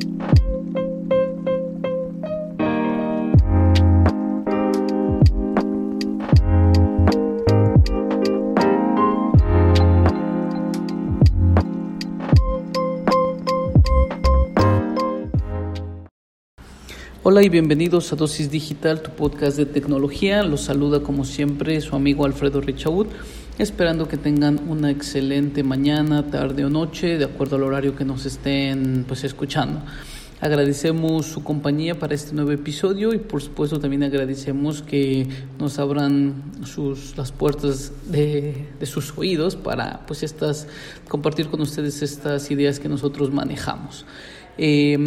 Thank you Hola y bienvenidos a Dosis Digital, tu podcast de tecnología. Los saluda como siempre su amigo Alfredo Richaud, esperando que tengan una excelente mañana, tarde o noche, de acuerdo al horario que nos estén pues escuchando. Agradecemos su compañía para este nuevo episodio y por supuesto también agradecemos que nos abran sus, las puertas de, de sus oídos para pues estas, compartir con ustedes estas ideas que nosotros manejamos. Eh,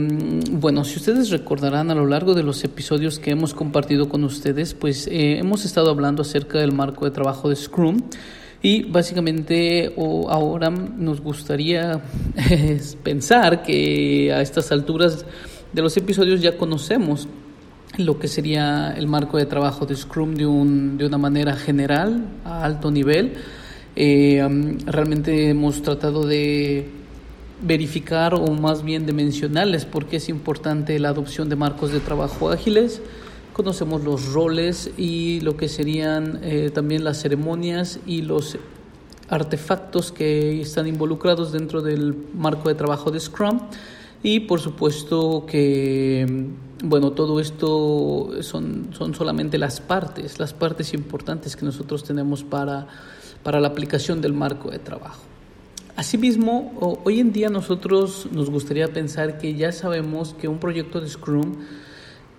bueno, si ustedes recordarán a lo largo de los episodios que hemos compartido con ustedes, pues eh, hemos estado hablando acerca del marco de trabajo de Scrum y básicamente ahora nos gustaría pensar que a estas alturas de los episodios ya conocemos lo que sería el marco de trabajo de Scrum de, un, de una manera general, a alto nivel. Eh, realmente hemos tratado de verificar o más bien de mencionarles por qué es importante la adopción de marcos de trabajo ágiles. Conocemos los roles y lo que serían eh, también las ceremonias y los artefactos que están involucrados dentro del marco de trabajo de Scrum. Y por supuesto que, bueno, todo esto son, son solamente las partes, las partes importantes que nosotros tenemos para, para la aplicación del marco de trabajo. Asimismo, hoy en día nosotros nos gustaría pensar que ya sabemos que un proyecto de Scrum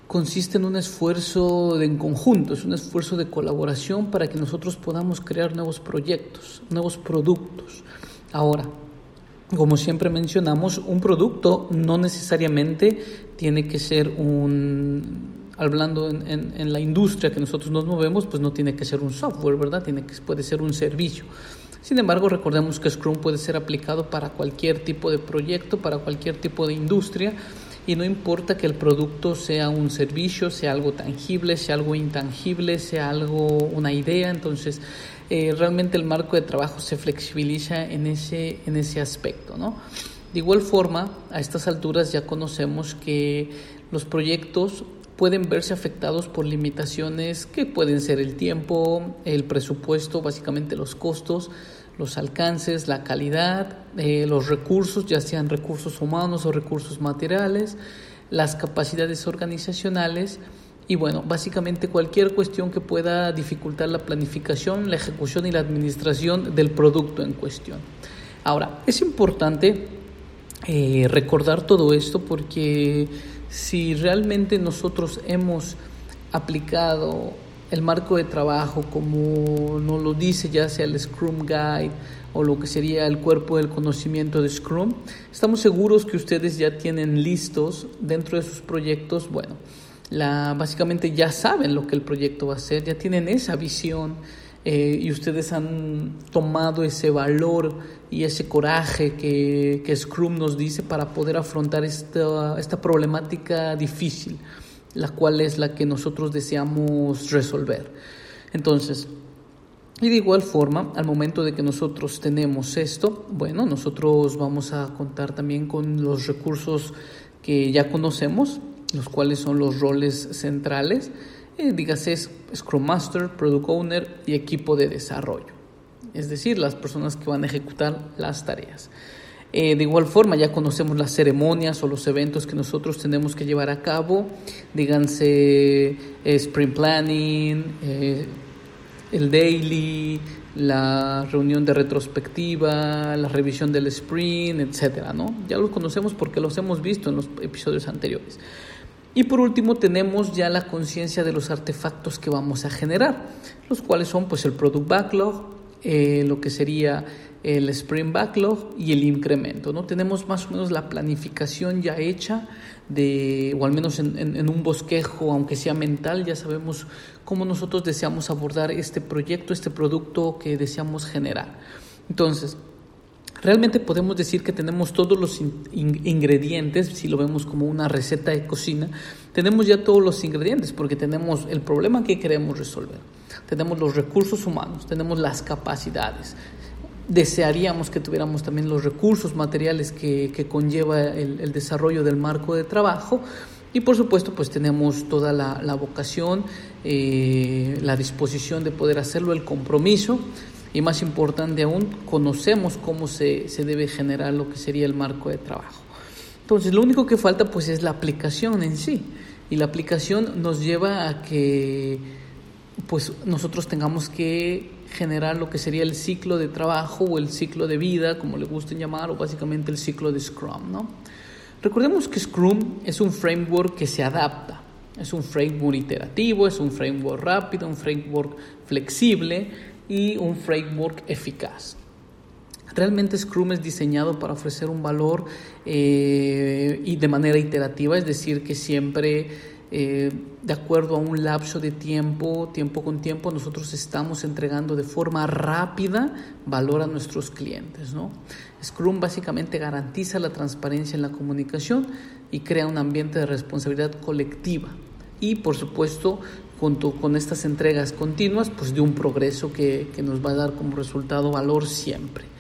consiste en un esfuerzo de en conjunto, es un esfuerzo de colaboración para que nosotros podamos crear nuevos proyectos, nuevos productos. Ahora, como siempre mencionamos, un producto no necesariamente tiene que ser un hablando en, en, la industria que nosotros nos movemos, pues no tiene que ser un software, ¿verdad? Tiene que, puede ser un servicio. Sin embargo, recordemos que Scrum puede ser aplicado para cualquier tipo de proyecto, para cualquier tipo de industria y no importa que el producto sea un servicio, sea algo tangible, sea algo intangible, sea algo una idea, entonces eh, realmente el marco de trabajo se flexibiliza en ese, en ese aspecto. ¿no? De igual forma, a estas alturas ya conocemos que los proyectos pueden verse afectados por limitaciones que pueden ser el tiempo, el presupuesto, básicamente los costos, los alcances, la calidad, eh, los recursos, ya sean recursos humanos o recursos materiales, las capacidades organizacionales y bueno, básicamente cualquier cuestión que pueda dificultar la planificación, la ejecución y la administración del producto en cuestión. Ahora, es importante eh, recordar todo esto porque si realmente nosotros hemos aplicado el marco de trabajo como nos lo dice ya sea el Scrum Guide o lo que sería el cuerpo del conocimiento de Scrum, estamos seguros que ustedes ya tienen listos dentro de sus proyectos, bueno, la, básicamente ya saben lo que el proyecto va a ser, ya tienen esa visión eh, y ustedes han tomado ese valor y ese coraje que, que Scrum nos dice para poder afrontar esta, esta problemática difícil, la cual es la que nosotros deseamos resolver. Entonces, y de igual forma, al momento de que nosotros tenemos esto, bueno, nosotros vamos a contar también con los recursos que ya conocemos, los cuales son los roles centrales eh, dígase Scrum Master, Product Owner y equipo de desarrollo, es decir, las personas que van a ejecutar las tareas. Eh, de igual forma, ya conocemos las ceremonias o los eventos que nosotros tenemos que llevar a cabo, díganse eh, Sprint Planning, eh, el daily, la reunión de retrospectiva, la revisión del sprint, etcétera, ¿no? Ya los conocemos porque los hemos visto en los episodios anteriores. Y por último tenemos ya la conciencia de los artefactos que vamos a generar, los cuales son pues el product backlog, eh, lo que sería el Sprint Backlog y el incremento. ¿no? Tenemos más o menos la planificación ya hecha, de, o al menos en, un bosquejo, aunque sea mental, ya sabemos cómo nosotros deseamos abordar este proyecto, este producto que deseamos generar. Entonces, realmente podemos decir que tenemos todos los ingredientes, si lo vemos como una receta de cocina, tenemos ya todos los ingredientes porque tenemos el problema que queremos resolver, tenemos los recursos humanos, tenemos las capacidades, desearíamos que tuviéramos también los recursos materiales que, conlleva el, desarrollo del marco de trabajo. Y por supuesto pues tenemos toda la, vocación, eh, la disposición de poder hacerlo, el compromiso. Y más importante aún conocemos cómo se, se debe generar lo que sería el marco de trabajo. Entonces lo único que falta pues es la aplicación en sí. Y la aplicación nos lleva a que pues nosotros tengamos que generar lo que sería el ciclo de trabajo o el ciclo de vida, como le gusten llamar, o básicamente el ciclo de Scrum. ¿no? Recordemos que Scrum es un framework que se adapta, es un framework iterativo, es un framework rápido, un framework flexible y un framework eficaz. Realmente Scrum es diseñado para ofrecer un valor eh, y de manera iterativa, es decir, que siempre eh, de acuerdo a un lapso de tiempo, tiempo con tiempo, nosotros estamos entregando de forma rápida valor a nuestros clientes. ¿no? Scrum básicamente garantiza la transparencia en la comunicación y crea un ambiente de responsabilidad colectiva. Y por supuesto, junto con estas entregas continuas, pues de un progreso que, que nos va a dar como resultado valor siempre.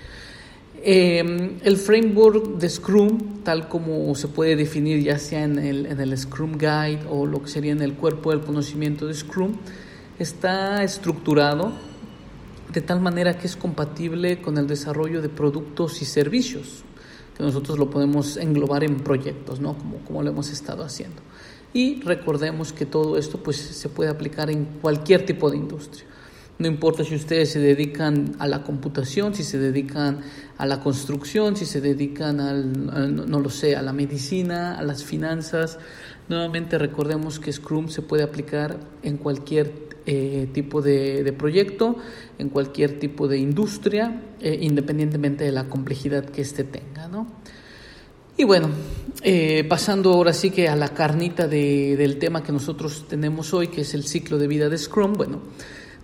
Em, el framework de Scrum, tal como se puede definir ya sea en el, en el Scrum Guide o lo que sería en el cuerpo del conocimiento de Scrum, está estructurado de tal manera que es compatible con el desarrollo de productos y servicios, que nosotros lo podemos englobar en proyectos, ¿no? como, como lo hemos estado haciendo. Y recordemos que todo esto pues, se puede aplicar en cualquier tipo de industria. No importa si ustedes se dedican a la computación, si se dedican a la construcción, si se dedican al, no lo sé, a la medicina, a las finanzas. Nuevamente recordemos que Scrum se puede aplicar en cualquier eh, tipo de, proyecto, en cualquier tipo de industria, eh, independientemente de la complejidad que éste tenga. ¿no? Y bueno, eh, pasando ahora sí que a la carnita del tema que nosotros tenemos hoy, que es el ciclo de vida de Scrum, bueno,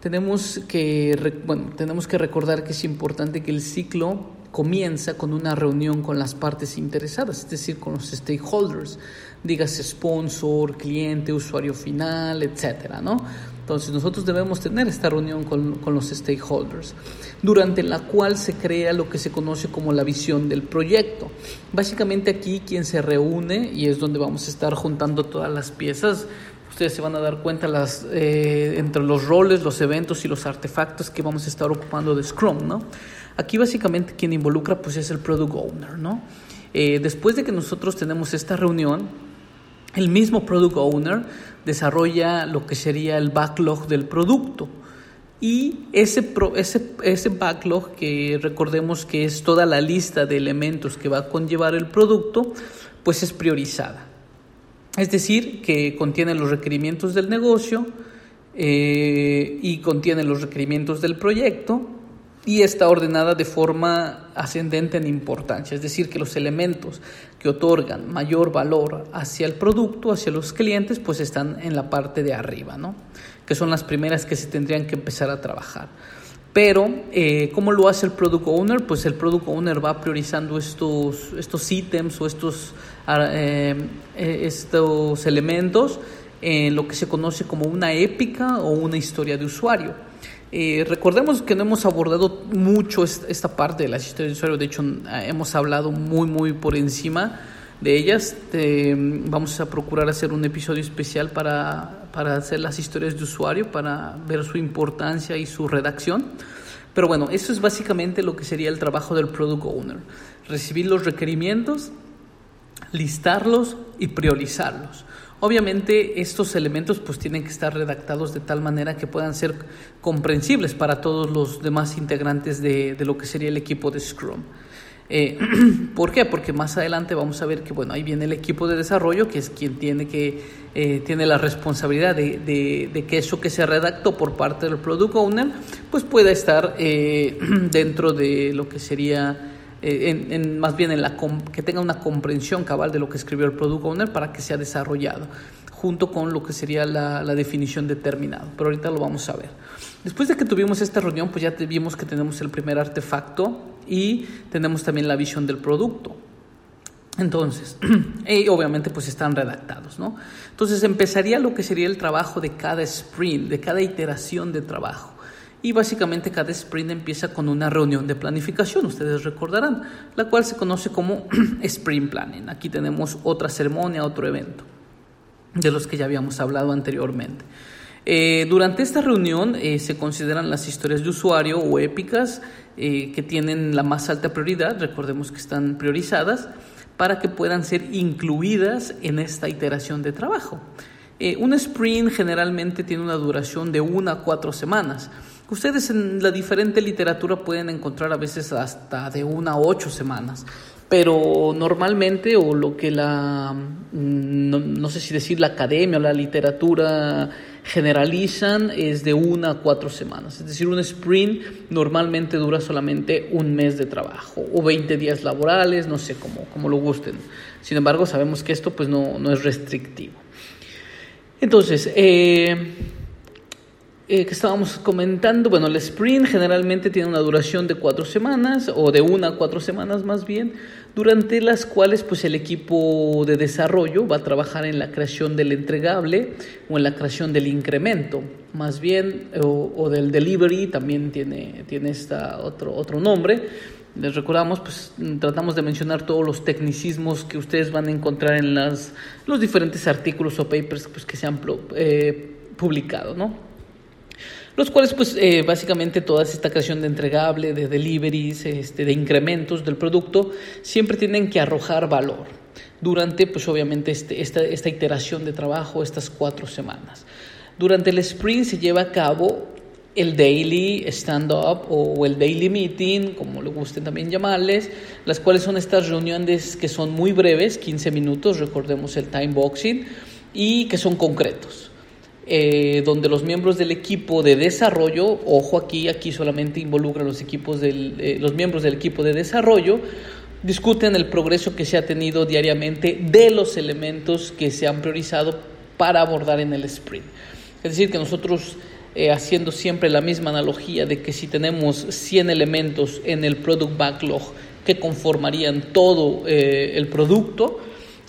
tenemos que, bueno, tenemos que recordar que es importante que el ciclo comienza con una reunión con las partes interesadas, es decir, con los stakeholders, dígase sponsor, cliente, usuario final, etcétera, ¿no? Entonces nosotros debemos tener esta reunión con, con, los stakeholders, durante la cual se crea lo que se conoce como la visión del proyecto. Básicamente aquí quien se reúne, y es donde vamos a estar juntando todas las piezas, ustedes se van a dar cuenta las, eh, entre los roles, los eventos y los artefactos que vamos a estar ocupando de Scrum, ¿no? Aquí básicamente quien involucra pues es el Product Owner, ¿no? Eh, después de que nosotros tenemos esta reunión, el mismo Product Owner desarrolla lo que sería el backlog del producto. Y ese, ese, ese backlog, que recordemos que es toda la lista de elementos que va a conllevar el producto, pues es priorizada. Es decir, que contiene los requerimientos del negocio eh, y contiene los requerimientos del proyecto y está ordenada de forma ascendente en importancia, es decir, que los elementos que otorgan mayor valor hacia el producto, hacia los clientes, pues están en la parte de arriba, ¿no? que son las primeras que se tendrían que empezar a trabajar. Pero, eh, ¿cómo lo hace el Product Owner? Pues el Product Owner va priorizando estos, estos ítems o estos, ah, eh, eh, estos elementos en lo que se conoce como una épica o una historia de usuario. recordemos que no hemos abordado mucho esta parte de las historias de usuario, de hecho hemos hablado muy muy por encima de ellas. vamos a procurar hacer un episodio especial para para hacer las historias de usuario, para ver su importancia y su redacción. Pero bueno, eso es básicamente lo que sería el trabajo del Product Owner. Recibir los requerimientos, listarlos y priorizarlos. Obviamente estos elementos pues tienen que estar redactados de tal manera que puedan ser comprensibles para todos los demás integrantes de, de lo que sería el equipo de Scrum. Eh, ¿Por qué? Porque más adelante vamos a ver que, bueno, ahí viene el equipo de desarrollo, que es quien tiene, que, eh, tiene la responsabilidad de, de, que eso que se redactó por parte del Product Owner, pues pueda estar eh, dentro de lo que sería... En, más bien en la que tenga una comprensión cabal de lo que escribió el Product Owner para que sea desarrollado junto con lo que sería la, definición determinado. Pero ahorita lo vamos a ver. Después de que tuvimos esta reunión, pues ya vimos que tenemos el primer artefacto y tenemos también la visión del producto. Entonces, y obviamente pues están redactados, ¿no? Entonces empezaría lo que sería el trabajo de cada sprint, de cada iteración de trabajo. Y básicamente cada sprint empieza con una reunión de planificación, ustedes recordarán, la cual se conoce como sprint planning. Aquí tenemos otra ceremonia, otro evento de los que ya habíamos hablado anteriormente. Eh, durante esta reunión eh, se consideran las historias de usuario o épicas eh, que tienen la más alta prioridad, recordemos que están priorizadas, para que puedan ser incluidas en esta iteración de trabajo. un sprint generalmente tiene una duración de una a cuatro semanas. Ustedes en la diferente literatura pueden encontrar a veces hasta de una a ocho semanas pero normalmente o lo que la, mm, no, sé si decir la academia o la literatura generalizan es de una a cuatro semanas. Es decir, un sprint normalmente dura solamente un mes de trabajo o 20 días laborales, no sé cómo, cómo lo gusten. Sin embargo, sabemos que esto pues no, no es restrictivo. Entonces, eh, eh, que estábamos comentando, bueno, el sprint generalmente tiene una duración de cuatro semanas o de una a cuatro semanas más bien, durante las cuales pues el equipo de desarrollo va a trabajar en la creación del entregable o en la creación del incremento, más bien, o, del delivery, también tiene, tiene esta otro, otro nombre. Les recordamos, pues tratamos de mencionar todos los tecnicismos que ustedes van a encontrar en las, los diferentes artículos o papers pues, que se han eh, publicado, ¿no? Los cuales pues eh, básicamente toda esta creación de entregable, de deliveries, este, de incrementos del producto, siempre tienen que arrojar valor durante pues obviamente este, esta, esta iteración de trabajo, estas cuatro semanas. Durante el sprint se lleva a cabo el daily stand-up o el daily meeting, como le gusten también llamarles, las cuales son estas reuniones que son muy breves, 15 minutos, recordemos el time boxing, y que son concretos. Eh, donde los miembros del equipo de desarrollo, ojo aquí, aquí solamente involucran los equipos del, eh, los miembros del equipo de desarrollo, discuten el progreso que se ha tenido diariamente de los elementos que se han priorizado para abordar en el sprint. Es decir, que nosotros, eh, haciendo siempre la misma analogía de que si tenemos 100 elementos en el product backlog que conformarían todo el producto,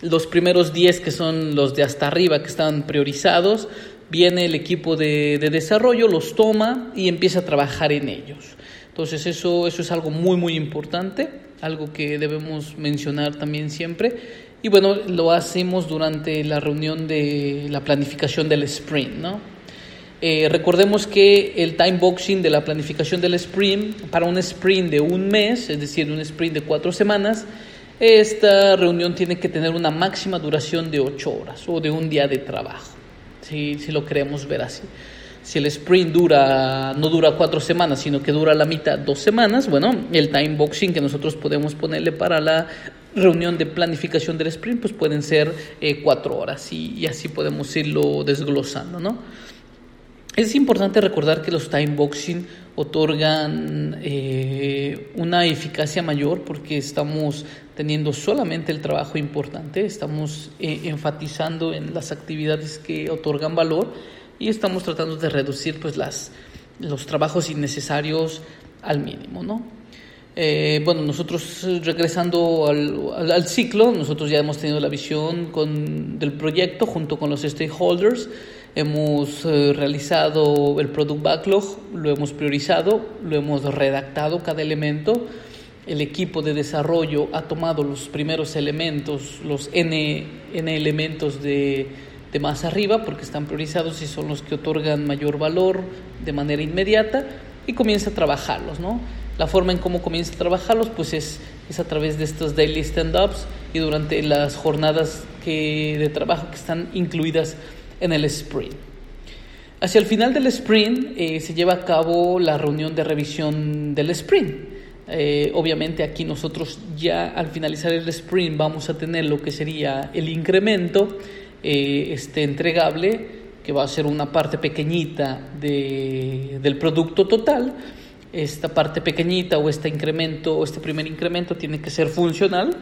los primeros 10 que son los de hasta arriba que están priorizados, viene el equipo de, desarrollo, los toma y empieza a trabajar en ellos. Entonces eso, eso es algo muy, muy importante, algo que debemos mencionar también siempre. Y bueno, lo hacemos durante la reunión de la planificación del sprint, ¿no? Eh, recordemos que el time boxing de la planificación del sprint, para un sprint de un mes, es decir, un sprint de cuatro semanas, esta reunión tiene que tener una máxima duración de ocho horas o de un día de trabajo si, si lo queremos ver así. Si el sprint dura, no dura cuatro semanas, sino que dura la mitad, dos semanas, bueno, el time boxing que nosotros podemos ponerle para la reunión de planificación del sprint, pues pueden ser eh, cuatro horas y, y, así podemos irlo desglosando, ¿no? Es importante recordar que los time boxing otorgan eh, una eficacia mayor porque estamos teniendo solamente el trabajo importante, estamos eh, enfatizando en las actividades que otorgan valor y estamos tratando de reducir pues, las, los trabajos innecesarios al mínimo. ¿no? Eh, bueno, nosotros regresando al, al, ciclo, nosotros ya hemos tenido la visión con, del proyecto junto con los stakeholders Hemos eh, realizado el Product Backlog, lo hemos priorizado, lo hemos redactado cada elemento. El equipo de desarrollo ha tomado los primeros elementos, los N, N elementos de, de más arriba, porque están priorizados y son los que otorgan mayor valor de manera inmediata, y comienza a trabajarlos. ¿no? La forma en cómo comienza a trabajarlos pues es, es a través de estos daily stand-ups y durante las jornadas que, de trabajo que están incluidas en el sprint. Hacia el final del sprint eh, se lleva a cabo la reunión de revisión del sprint. Eh, obviamente aquí nosotros ya al finalizar el sprint vamos a tener lo que sería el incremento eh, este entregable que va a ser una parte pequeñita de, del producto total. Esta parte pequeñita o este incremento o este primer incremento tiene que ser funcional.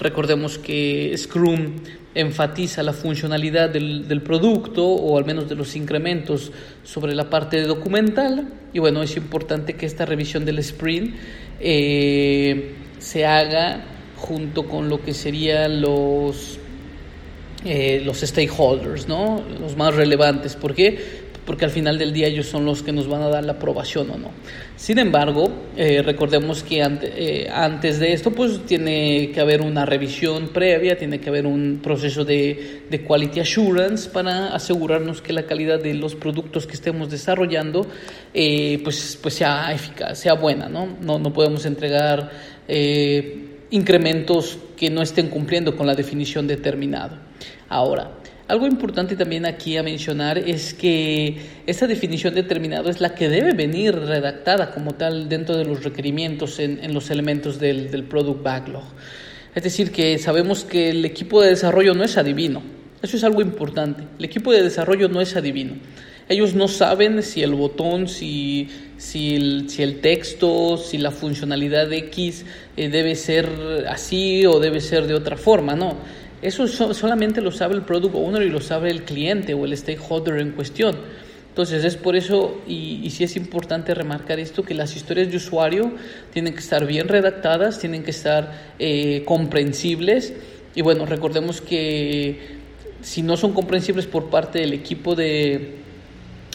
Recordemos que Scrum enfatiza la funcionalidad del, del, producto o al menos de los incrementos sobre la parte documental. Y bueno, es importante que esta revisión del sprint eh, se haga junto con lo que serían los eh, los stakeholders, ¿no? los más relevantes. ¿Por qué? Porque al final del día ellos son los que nos van a dar la aprobación o no. Sin embargo, eh, recordemos que eh, antes de esto, pues tiene que haber una revisión previa, tiene que haber un proceso de, quality assurance para asegurarnos que la calidad de los productos que estemos desarrollando, pues, pues sea eficaz, sea buena, ¿no? No, no podemos entregar incrementos que no estén cumpliendo con la definición determinada. Ahora, algo importante también aquí a mencionar es que esta definición determinada es la que debe venir redactada como tal dentro de los requerimientos en, los elementos del, del, Product Backlog. Es decir, que sabemos que el equipo de desarrollo no es adivino. Eso es algo importante. El equipo de desarrollo no es adivino. Ellos no saben si el botón, si, si, el, si el texto, si la funcionalidad X eh, debe ser así o debe ser de otra forma, no eso solamente lo sabe el product owner y lo sabe el cliente o el stakeholder en cuestión. Entonces es por eso, y, y sí es importante remarcar esto, que las historias de usuario tienen que estar bien redactadas, tienen que estar eh, comprensibles. Y bueno, recordemos que si no son comprensibles por parte del equipo de,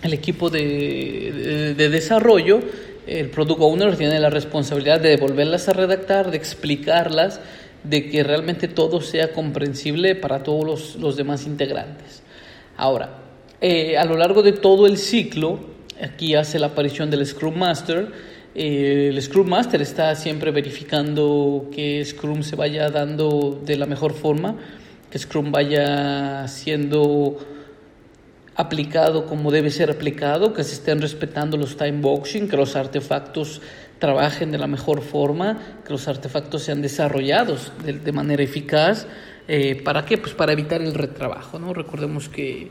el equipo de, de desarrollo, el product owner tiene la responsabilidad de devolverlas a redactar, de explicarlas de que realmente todo sea comprensible para todos los, demás integrantes. Ahora, eh, a lo largo de todo el ciclo, aquí hace la aparición del Scrum Master, eh, el Scrum Master está siempre verificando que Scrum se vaya dando de la mejor forma, que Scrum vaya siendo aplicado como debe ser aplicado, que se estén respetando los time boxing, que los artefactos trabajen de la mejor forma, que los artefactos sean desarrollados de, manera eficaz. Eh, ¿Para qué? Pues para evitar el retrabajo. ¿no? Recordemos que,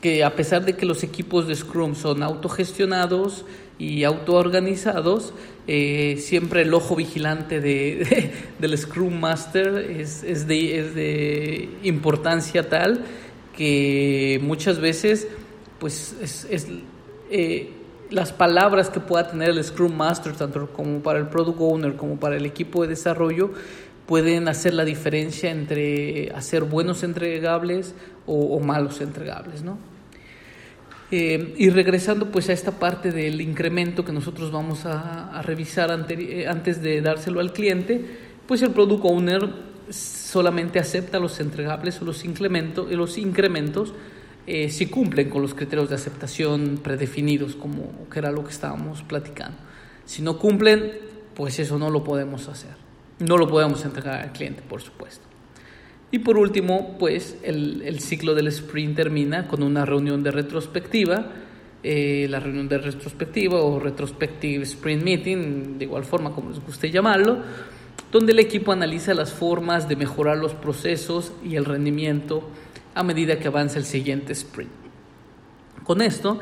que a pesar de que los equipos de Scrum son autogestionados y autoorganizados, eh, siempre el ojo vigilante de, del Scrum Master es, es, de, es de importancia tal que muchas veces pues es, es eh, las palabras que pueda tener el Scrum Master, tanto como para el Product Owner como para el equipo de desarrollo, pueden hacer la diferencia entre hacer buenos entregables o, malos entregables, ¿no? Eh, y regresando pues a esta parte del incremento que nosotros vamos a, revisar eh, antes de dárselo al cliente, pues el Product Owner solamente acepta los entregables o los los incrementos eh, si cumplen con los criterios de aceptación predefinidos, como que era lo que estábamos platicando. Si no cumplen, pues eso no lo podemos hacer. No lo podemos entregar al cliente, por supuesto. Y por último, pues el, el ciclo del sprint termina con una reunión de retrospectiva, eh, la reunión de retrospectiva o retrospective sprint meeting, de igual forma como les guste llamarlo, donde el equipo analiza las formas de mejorar los procesos y el rendimiento a medida que avanza el siguiente sprint. Con esto,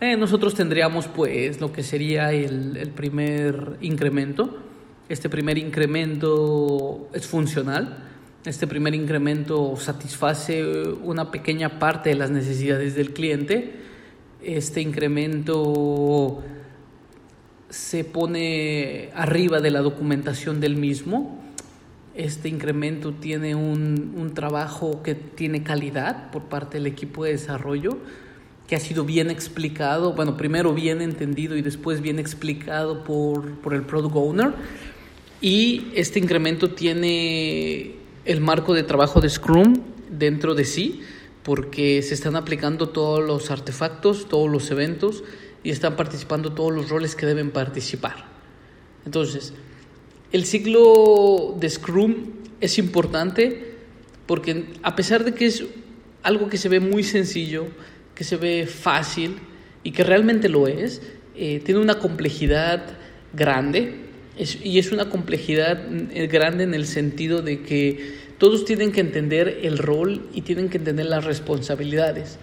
eh, nosotros tendríamos pues lo que sería el, el primer incremento. Este primer incremento es funcional. Este primer incremento satisface una pequeña parte de las necesidades del cliente. Este incremento se pone arriba de la documentación del mismo este incremento tiene un, un, trabajo que tiene calidad por parte del equipo de desarrollo, que ha sido bien explicado, bueno, primero bien entendido y después bien explicado por, por el Product Owner. Y este incremento tiene el marco de trabajo de Scrum dentro de sí, porque se están aplicando todos los artefactos, todos los eventos y están participando todos los roles que deben participar. Entonces, el ciclo de Scrum es importante porque a pesar de que es algo que se ve muy sencillo, que se ve fácil y que realmente lo es, eh, tiene una complejidad grande. y es una complejidad eh, grande en el sentido de que todos tienen que entender el rol y tienen que entender las responsabilidades.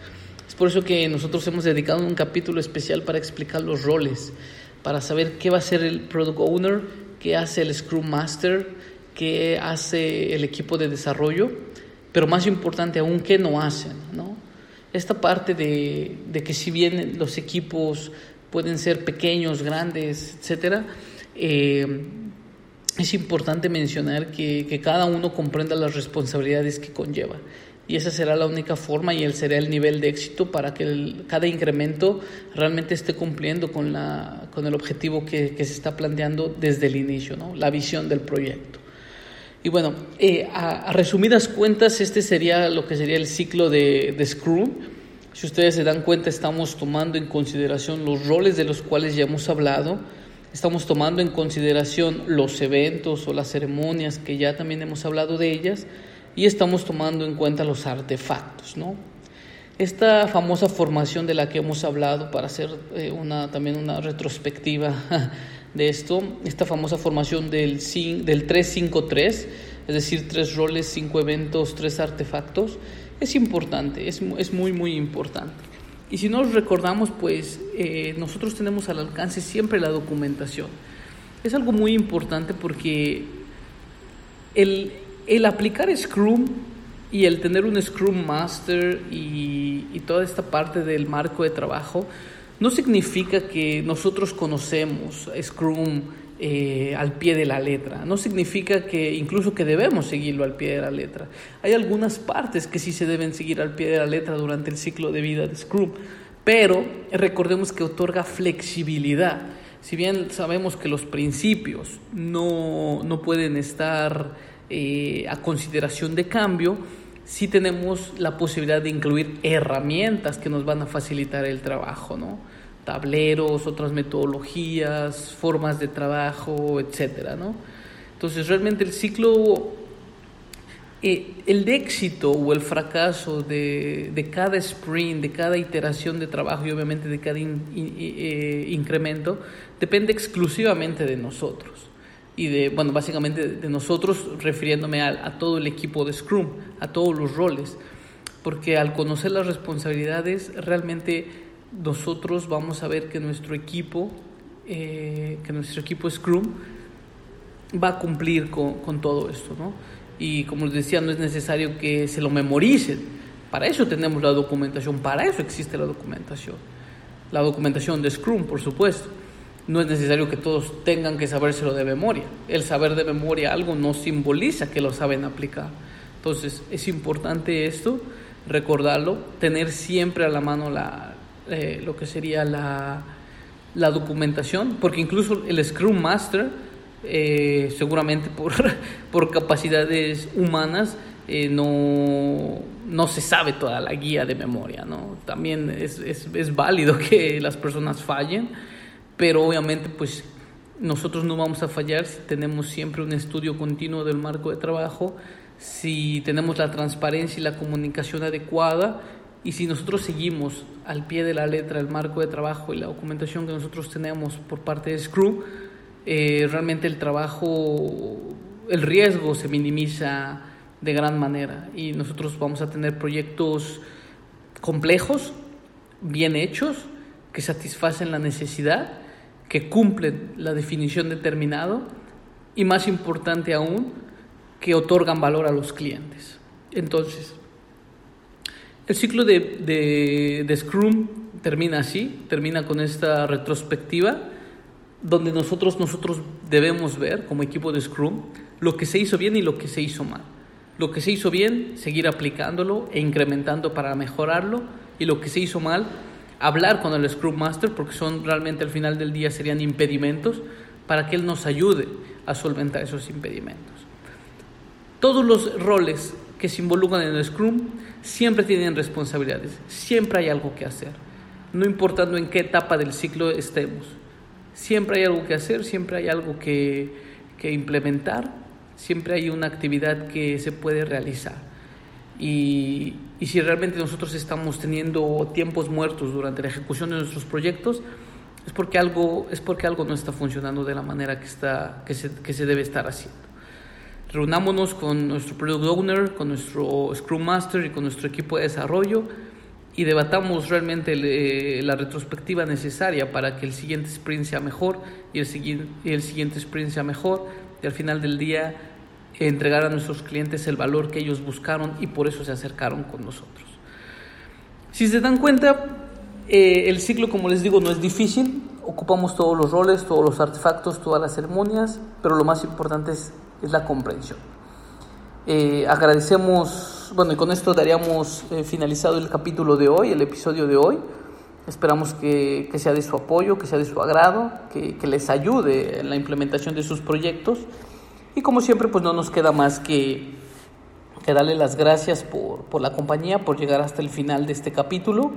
Es por eso que nosotros hemos dedicado un capítulo especial para explicar los roles, para saber qué va a hacer el Product Owner, qué hace el Scrum Master, qué hace el equipo de desarrollo, pero más importante aún, qué no hacen. ¿no? Esta parte de, de que si bien los equipos pueden ser pequeños, grandes, etcétera, eh, es importante mencionar que, que, cada uno comprenda las responsabilidades que conlleva. Y esa será la única forma y él será el nivel de éxito para que cada incremento realmente esté cumpliendo con, la, con el objetivo que, se está planteando desde el inicio, ¿no? la visión del proyecto. Y bueno, eh, a, a, resumidas cuentas, este sería lo que sería el ciclo de, de Scrum. Si ustedes se dan cuenta, estamos tomando en consideración los roles de los cuales ya hemos hablado estamos tomando en consideración los eventos o las ceremonias que ya también hemos hablado de ellas y estamos tomando en cuenta los artefactos, ¿no? Esta famosa formación de la que hemos hablado para hacer eh, una, también una retrospectiva de esto, esta famosa formación del, del 353, es decir, tres roles, cinco eventos, tres artefactos, es importante, es, es muy, muy importante. Y si no nos recordamos, pues eh, nosotros tenemos al alcance siempre la documentación. Es algo muy importante porque el, el aplicar Scrum y el tener un Scrum Master y, toda esta parte del marco de trabajo no significa que nosotros conocemos Scrum eh, al pie de la letra. No significa que incluso que debemos seguirlo al pie de la letra. Hay algunas partes que sí se deben seguir al pie de la letra durante el ciclo de vida de Scrum, pero recordemos que otorga flexibilidad. Si bien sabemos que los principios no, no pueden estar eh, a consideración de cambio, sí tenemos la posibilidad de incluir herramientas que nos van a facilitar el trabajo, ¿no? tableros, otras metodologías, formas de trabajo, etcétera, ¿no? Entonces, realmente el ciclo, eh, el éxito o el fracaso de, cada sprint, de cada iteración de trabajo y obviamente de cada eh, incremento, depende exclusivamente de nosotros. Y de, bueno, básicamente de nosotros, refiriéndome a, a todo el equipo de Scrum, a todos los roles, porque al conocer las responsabilidades, realmente nosotros vamos a ver que nuestro equipo, eh, que nuestro equipo Scrum va a cumplir con, con, todo esto, ¿no? Y como les decía, no es necesario que se lo memoricen. Para eso tenemos la documentación, para eso existe la documentación. La documentación de Scrum, por supuesto. No es necesario que todos tengan que sabérselo de memoria. El saber de memoria algo no simboliza que lo saben aplicar. Entonces, es importante esto, recordarlo, tener siempre a la mano la, eh, lo que sería la, la, documentación, porque incluso el Scrum Master, eh, seguramente por, por, capacidades humanas, eh, no, no, se sabe toda la guía de memoria. ¿no? También es, es, es, válido que las personas fallen, pero obviamente pues nosotros no vamos a fallar si tenemos siempre un estudio continuo del marco de trabajo, si tenemos la transparencia y la comunicación adecuada y si nosotros seguimos al pie de la letra el marco de trabajo y la documentación que nosotros tenemos por parte de Scrum, eh, realmente el trabajo, el riesgo se minimiza de gran manera. Y nosotros vamos a tener proyectos complejos, bien hechos, que satisfacen la necesidad, que cumplen la definición determinada y más importante aún, que otorgan valor a los clientes. Entonces, el ciclo de, de, de, Scrum termina así, termina con esta retrospectiva, donde nosotros, nosotros debemos ver como equipo de Scrum lo que se hizo bien y lo que se hizo mal. Lo que se hizo bien, seguir aplicándolo e incrementando para mejorarlo, y lo que se hizo mal, hablar con el Scrum Master, porque son realmente al final del día serían impedimentos, para que él nos ayude a solventar esos impedimentos. Todos los roles que se involucran en el Scrum siempre tienen responsabilidades, siempre hay algo que hacer, no importando en qué etapa del ciclo estemos. Siempre hay algo que hacer, siempre hay algo que, que implementar, siempre hay una actividad que se puede realizar. Y, y, si realmente nosotros estamos teniendo tiempos muertos durante la ejecución de nuestros proyectos, es porque algo, es porque algo no está funcionando de la manera que, está, que, se, que se debe estar haciendo. Reunámonos con nuestro Product Owner, con nuestro Scrum Master y con nuestro equipo de desarrollo y debatamos realmente eh, la retrospectiva necesaria para que el siguiente sprint sea mejor y el, siguiente, el siguiente sprint sea mejor y al final del día entregar a nuestros clientes el valor que ellos buscaron y por eso se acercaron con nosotros. Si se dan cuenta, eh, el ciclo, como les digo, no es difícil. Ocupamos todos los roles, todos los artefactos, todas las ceremonias, pero lo más importante es, es la comprensión. Eh, agradecemos, bueno, y con esto daríamos eh, finalizado el capítulo de hoy, el episodio de hoy. Esperamos que, que sea de su apoyo, que sea de su agrado, que, que, les ayude en la implementación de sus proyectos. Y como siempre, pues no nos queda más que, darle las gracias por, por la compañía, por llegar hasta el final de este capítulo.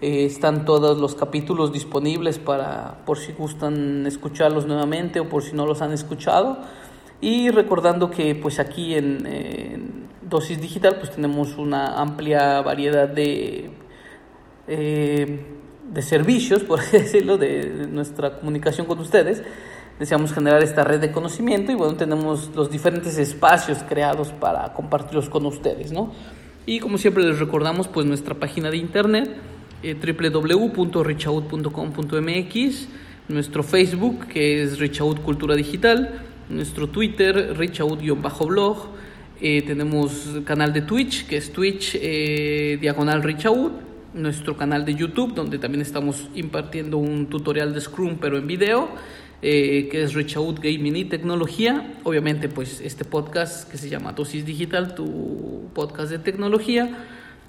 Eh, están todos los capítulos disponibles para por si gustan escucharlos nuevamente o por si no los han escuchado. Y recordando que pues aquí en, Dosis Digital pues tenemos una amplia variedad de, eh, de servicios, por así decirlo, de, de nuestra comunicación con ustedes deseamos generar esta red de conocimiento y bueno, tenemos los diferentes espacios creados para compartirlos con ustedes, ¿no? Y como siempre les recordamos pues nuestra página de internet eh, www.richaud.com.mx, nuestro Facebook que es Richaud Cultura Digital, nuestro Twitter Richaud-blog, eh, tenemos canal de Twitch que es Twitch eh, diagonal Richaud, nuestro canal de YouTube donde también estamos impartiendo un tutorial de Scrum pero en video. Eh, que es Richaud Gaming y Tecnología. Obviamente, pues este podcast que se llama Dosis Digital, tu podcast de tecnología.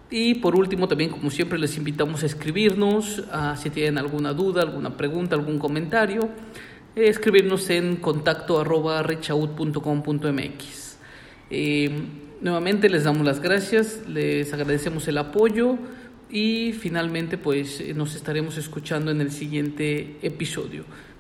Y por último, también como siempre les invitamos a escribirnos a, si tienen alguna duda, alguna pregunta, algún comentario, eh, escribirnos en contacto arroba. Eh, nuevamente les damos las gracias, les agradecemos el apoyo y finalmente pues nos estaremos escuchando en el siguiente episodio.